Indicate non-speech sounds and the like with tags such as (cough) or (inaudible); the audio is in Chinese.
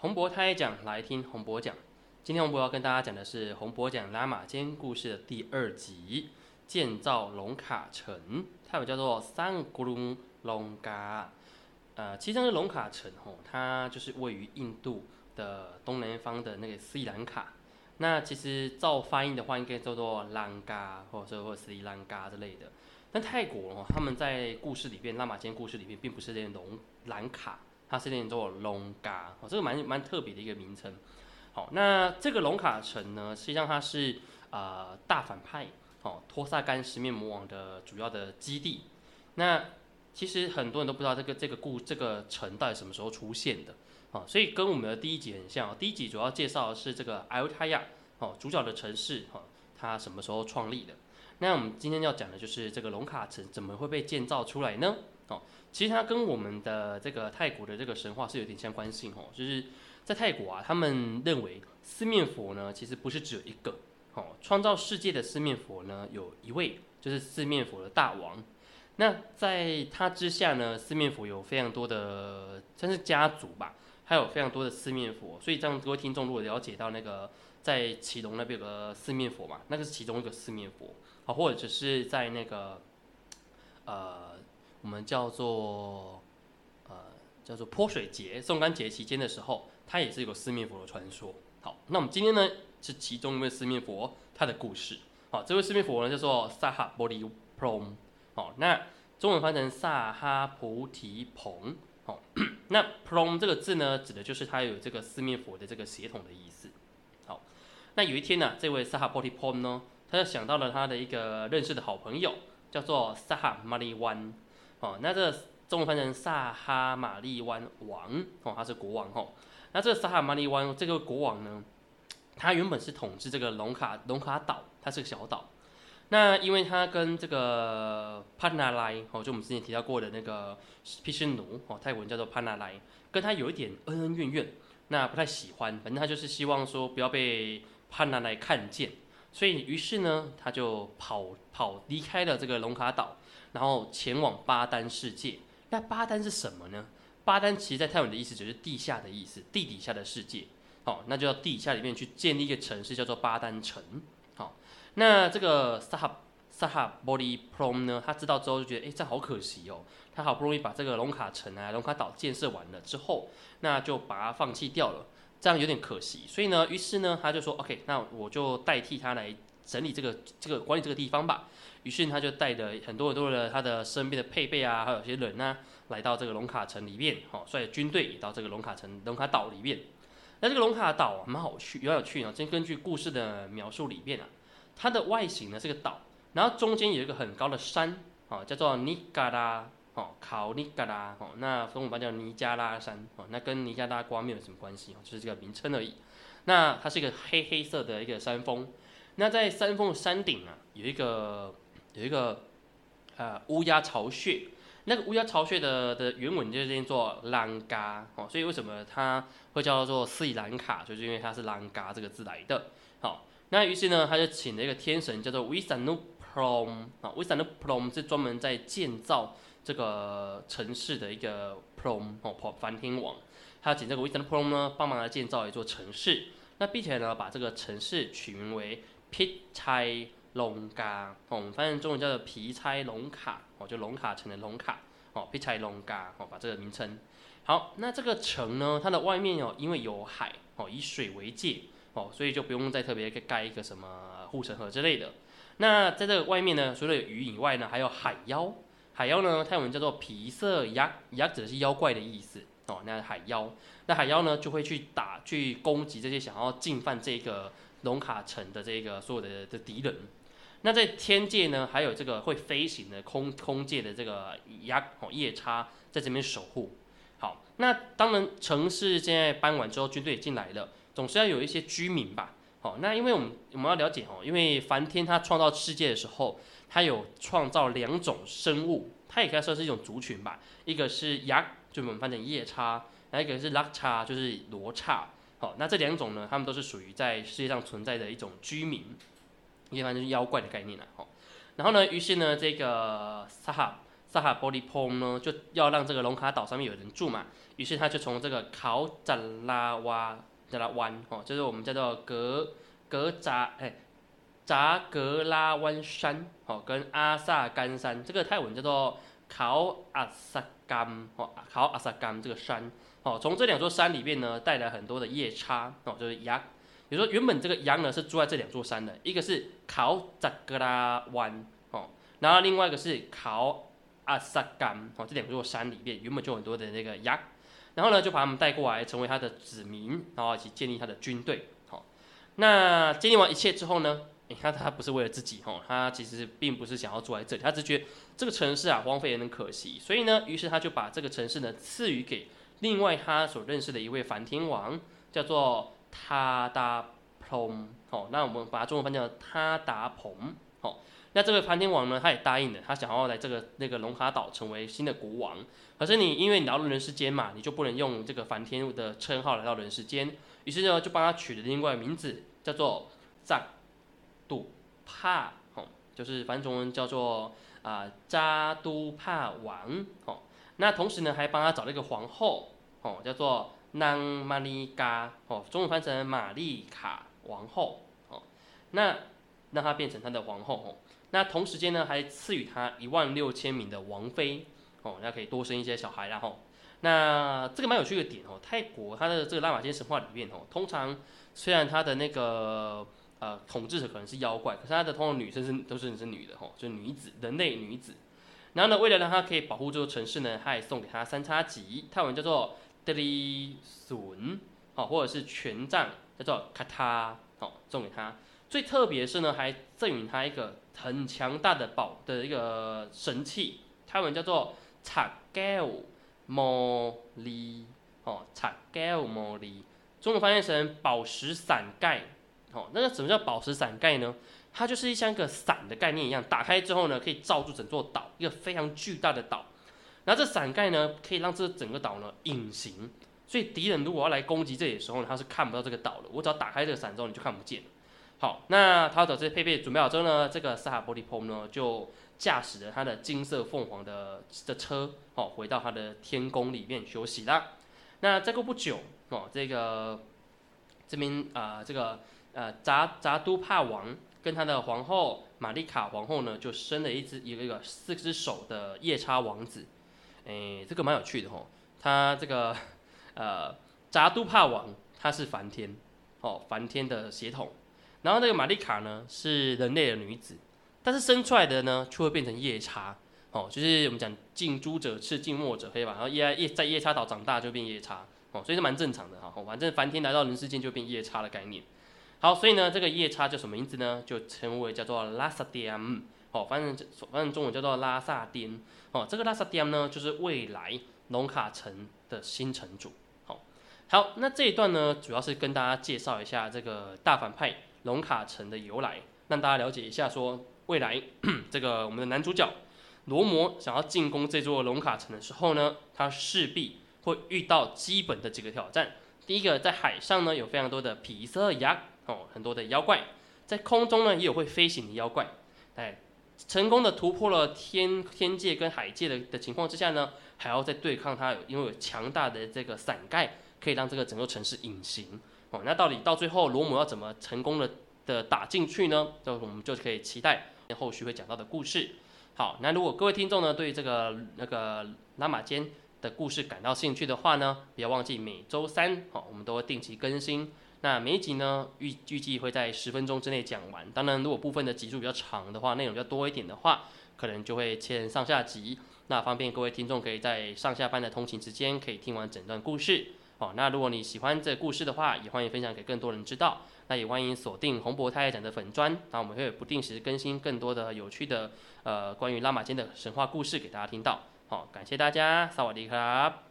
洪博胎讲来听洪博讲。今天洪博要跟大家讲的是洪博讲拉玛间故事的第二集，建造龙卡城，它有叫做三古隆龙嘎。呃，其实这个龙卡城吼，它就是位于印度的东南方的那个斯里兰卡。那其实照翻译的话，应该叫做兰嘎，或者说或斯里兰嘎之类的。但泰国哦，他们在故事里边，拉玛间故事里边，并不是念龙兰卡，它是念做龙嘎，哦，这个蛮蛮特别的一个名称。好，那这个龙卡城呢，实际上它是呃大反派哦托萨干十面魔王的主要的基地。那其实很多人都不知道这个这个故这个城到底什么时候出现的哦，所以跟我们的第一集很像。哦第一集主要介绍的是这个艾欧泰亚哦主角的城市哦，它什么时候创立的？那我们今天要讲的就是这个龙卡城怎么会被建造出来呢？哦，其实它跟我们的这个泰国的这个神话是有点相关性哦，就是。在泰国啊，他们认为四面佛呢，其实不是只有一个。哦，创造世界的四面佛呢，有一位就是四面佛的大王。那在他之下呢，四面佛有非常多的，算是家族吧，还有非常多的四面佛。所以这样各位听众如果了解到那个在祁隆那边有个四面佛嘛，那个是其中一个四面佛。好，或者只是在那个呃，我们叫做呃叫做泼水节、送干节期间的时候。它也是有四面佛的传说。好，那我们今天呢是其中一位四面佛他的故事。好，这位四面佛呢叫做萨哈波利普隆。好，那中文翻成萨哈菩提蓬。好，那普隆这个字呢，指的就是他有这个四面佛的这个协同的意思。好，那有一天呢，这位萨哈波提蓬呢，他就想到了他的一个认识的好朋友，叫做萨哈玛丽湾。哦，那这中文翻成萨哈玛丽湾王。哦，他是国王。哦。那这个萨哈马利湾这个国王呢，他原本是统治这个龙卡龙卡岛，它是个小岛。那因为他跟这个帕纳莱哦，就我们之前提到过的那个毗湿奴哦，泰文叫做帕纳莱，跟他有一点恩恩怨怨，那不太喜欢，反正他就是希望说不要被帕纳莱看见，所以于是呢，他就跑跑离开了这个龙卡岛，然后前往巴丹世界。那巴丹是什么呢？巴丹其实，在泰文的意思就是地下的意思，地底下的世界。好，那就到地下里面去建立一个城市，叫做巴丹城。好，那这个萨哈萨哈波利普隆呢，他知道之后就觉得，哎，这好可惜哦。他好不容易把这个龙卡城啊、龙卡岛建设完了之后，那就把它放弃掉了，这样有点可惜。所以呢，于是呢，他就说，OK，那我就代替他来整理这个这个管理这个地方吧。于是他就带着很多很多的他的身边的配备啊，还有些人呢。来到这个龙卡城里面，哦，率军队也到这个龙卡城、龙卡岛里面。那这个龙卡岛蛮好去，有有趣呢。先根据故事的描述里面啊，它的外形呢是个岛，然后中间有一个很高的山，哦，叫做尼加拉，哦，考尼加拉，哦，那中文版叫尼加拉山，哦，那跟尼加拉瓜没有什么关系，哦，就是这个名称而已。那它是一个黑黑色的一个山峰，那在山峰的山顶啊，有一个有一个呃乌鸦巢穴。那个乌鸦巢穴的的原文就是叫做兰嘎哦，所以为什么它会叫做斯里兰卡，就是因为它是兰嘎这个字来的。好，那于是呢，他就请了一个天神叫做 Visanuprom 啊，Visanuprom 是专门在建造这个城市的一个 Prom 哦，梵天王，他请这个 Visanuprom 呢帮忙来建造一座城市，那并且呢把这个城市取名为 Pichai。龙嘎，哦，我们翻译中文叫做皮柴龙卡，哦，就龙卡城的龙卡，哦，皮差龙嘎，哦，把这个名称。好，那这个城呢，它的外面哦，因为有海，哦，以水为界，哦，所以就不用再特别盖一个什么护城河之类的。那在这个外面呢，除了鱼以外呢，还有海妖。海妖呢，泰文叫做皮色鸭，鸭指的是妖怪的意思，哦，那海妖，那海妖呢就会去打，去攻击这些想要进犯这个龙卡城的这个所有的的敌人。那在天界呢，还有这个会飞行的空空界的这个牙哦夜叉在这边守护。好，那当然城市现在搬完之后，军队进来了，总是要有一些居民吧。好，那因为我们我们要了解哦，因为梵天他创造世界的时候，他有创造两种生物，它也可以说是一种族群吧。一个是牙，就我们翻成夜叉；，还有一个是拉叉，就是罗刹。好，那这两种呢，他们都是属于在世界上存在的一种居民。一般就是妖怪的概念了，吼。然后呢，于是呢，这个萨哈萨哈波利蓬呢，就要让这个龙卡岛上面有人住嘛，于是他就从这个考扎拉哇扎拉湾哦，就是我们叫做格格扎哎扎格拉湾山哦，跟阿萨干山，这个泰文叫做考阿萨干哦，考阿萨干这个山哦，从这两座山里面呢带来很多的夜叉哦，就是羊，比如说原本这个羊呢是住在这两座山的，一个是考扎格拉湾哦，然后另外一个是考。阿萨干哦，这两座山里面原本就很多的那个羊，然后呢就把他们带过来成为他的子民，然后一起建立他的军队。好，那建立完一切之后呢，你看他不是为了自己哦，他其实并不是想要住在这里，他只觉得这个城市啊荒废也很可惜，所以呢，于是他就把这个城市呢赐予给另外他所认识的一位梵天王，叫做他达蓬。哦，那我们把它中文翻译叫他达蓬。哦。那这个梵天王呢，他也答应了，他想要来这个那个龙卡岛成为新的国王。可是你因为你来到人世间嘛，你就不能用这个梵天的称号来到人世间。于是呢，就帮他取了另外名字，叫做扎杜帕，哦，就是梵中文叫做啊扎都帕王，哦。那同时呢，还帮他找了一个皇后，哦，叫做南玛丽嘎，哦，中文翻成玛丽卡王后，哦。那让她变成他的皇后，哦。那同时间呢，还赐予他一万六千名的王妃哦，那可以多生一些小孩然后，那这个蛮有趣的点哦，泰国它的这个拉玛坚神话里面哦，通常虽然它的那个呃统治者可能是妖怪，可是它的通常女生是都是是女的哦，就女子，人类女子。然后呢，为了让他可以保护这座城市呢，他也送给他三叉戟，泰文叫做德里笋哦，或者是权杖叫做卡塔哦，送给他。最特别是呢，还赠予他一个很强大的宝的一个神器，它文叫做查盖乌摩利哦，查盖乌摩利，中文翻译成宝石伞盖哦。那个什么叫宝石伞盖呢？它就是像一个伞的概念一样，打开之后呢，可以罩住整座岛，一个非常巨大的岛。然后这伞盖呢，可以让这整个岛呢隐形，所以敌人如果要来攻击这里的时候呢，他是看不到这个岛的。我只要打开这个伞之后，你就看不见。好，那他找这些配备准备好之后呢，这个萨哈波利蓬呢就驾驶着他的金色凤凰的的车，哦，回到他的天宫里面休息啦。那再过不久，哦，这个这边啊，这个呃扎扎都帕王跟他的皇后玛丽卡皇后呢，就生了一只一个一个四只手的夜叉王子。诶，这个蛮有趣的哦。他这个呃扎都帕王他是梵天，哦，梵天的血统。然后那个玛丽卡呢是人类的女子，但是生出来的呢却会变成夜叉，哦，就是我们讲近朱者赤，近墨者黑吧。然后夜夜在夜叉岛长大就变夜叉，哦，所以是蛮正常的哈。反正梵天来到人世间就变夜叉的概念。好，所以呢这个夜叉叫什么名字呢？就称为叫做拉萨颠，哦，反正反正中文叫做拉萨颠，哦，这个拉萨颠呢就是未来龙卡城的新城主。好，好，那这一段呢主要是跟大家介绍一下这个大反派。龙卡城的由来，让大家了解一下。说未来 (coughs) 这个我们的男主角罗摩想要进攻这座龙卡城的时候呢，他势必会遇到基本的几个挑战。第一个，在海上呢有非常多的皮色牙哦，很多的妖怪；在空中呢也有会飞行的妖怪。哎，成功的突破了天天界跟海界的的情况之下呢，还要再对抗他，因为有强大的这个伞盖可以让这个整个城市隐形。哦，那到底到最后罗姆要怎么成功的的打进去呢？就我们就可以期待后续会讲到的故事。好，那如果各位听众呢对这个那个拉玛坚的故事感到兴趣的话呢，不要忘记每周三哦，我们都会定期更新。那每一集呢预预计会在十分钟之内讲完。当然，如果部分的集数比较长的话，内容比较多一点的话，可能就会切成上下集，那方便各位听众可以在上下班的通勤之间可以听完整段故事。哦，那如果你喜欢这故事的话，也欢迎分享给更多人知道。那也欢迎锁定洪博太爱讲的粉砖，那我们会不定时更新更多的有趣的呃关于拉玛间的神话故事给大家听到。好，感谢大家，萨瓦迪卡。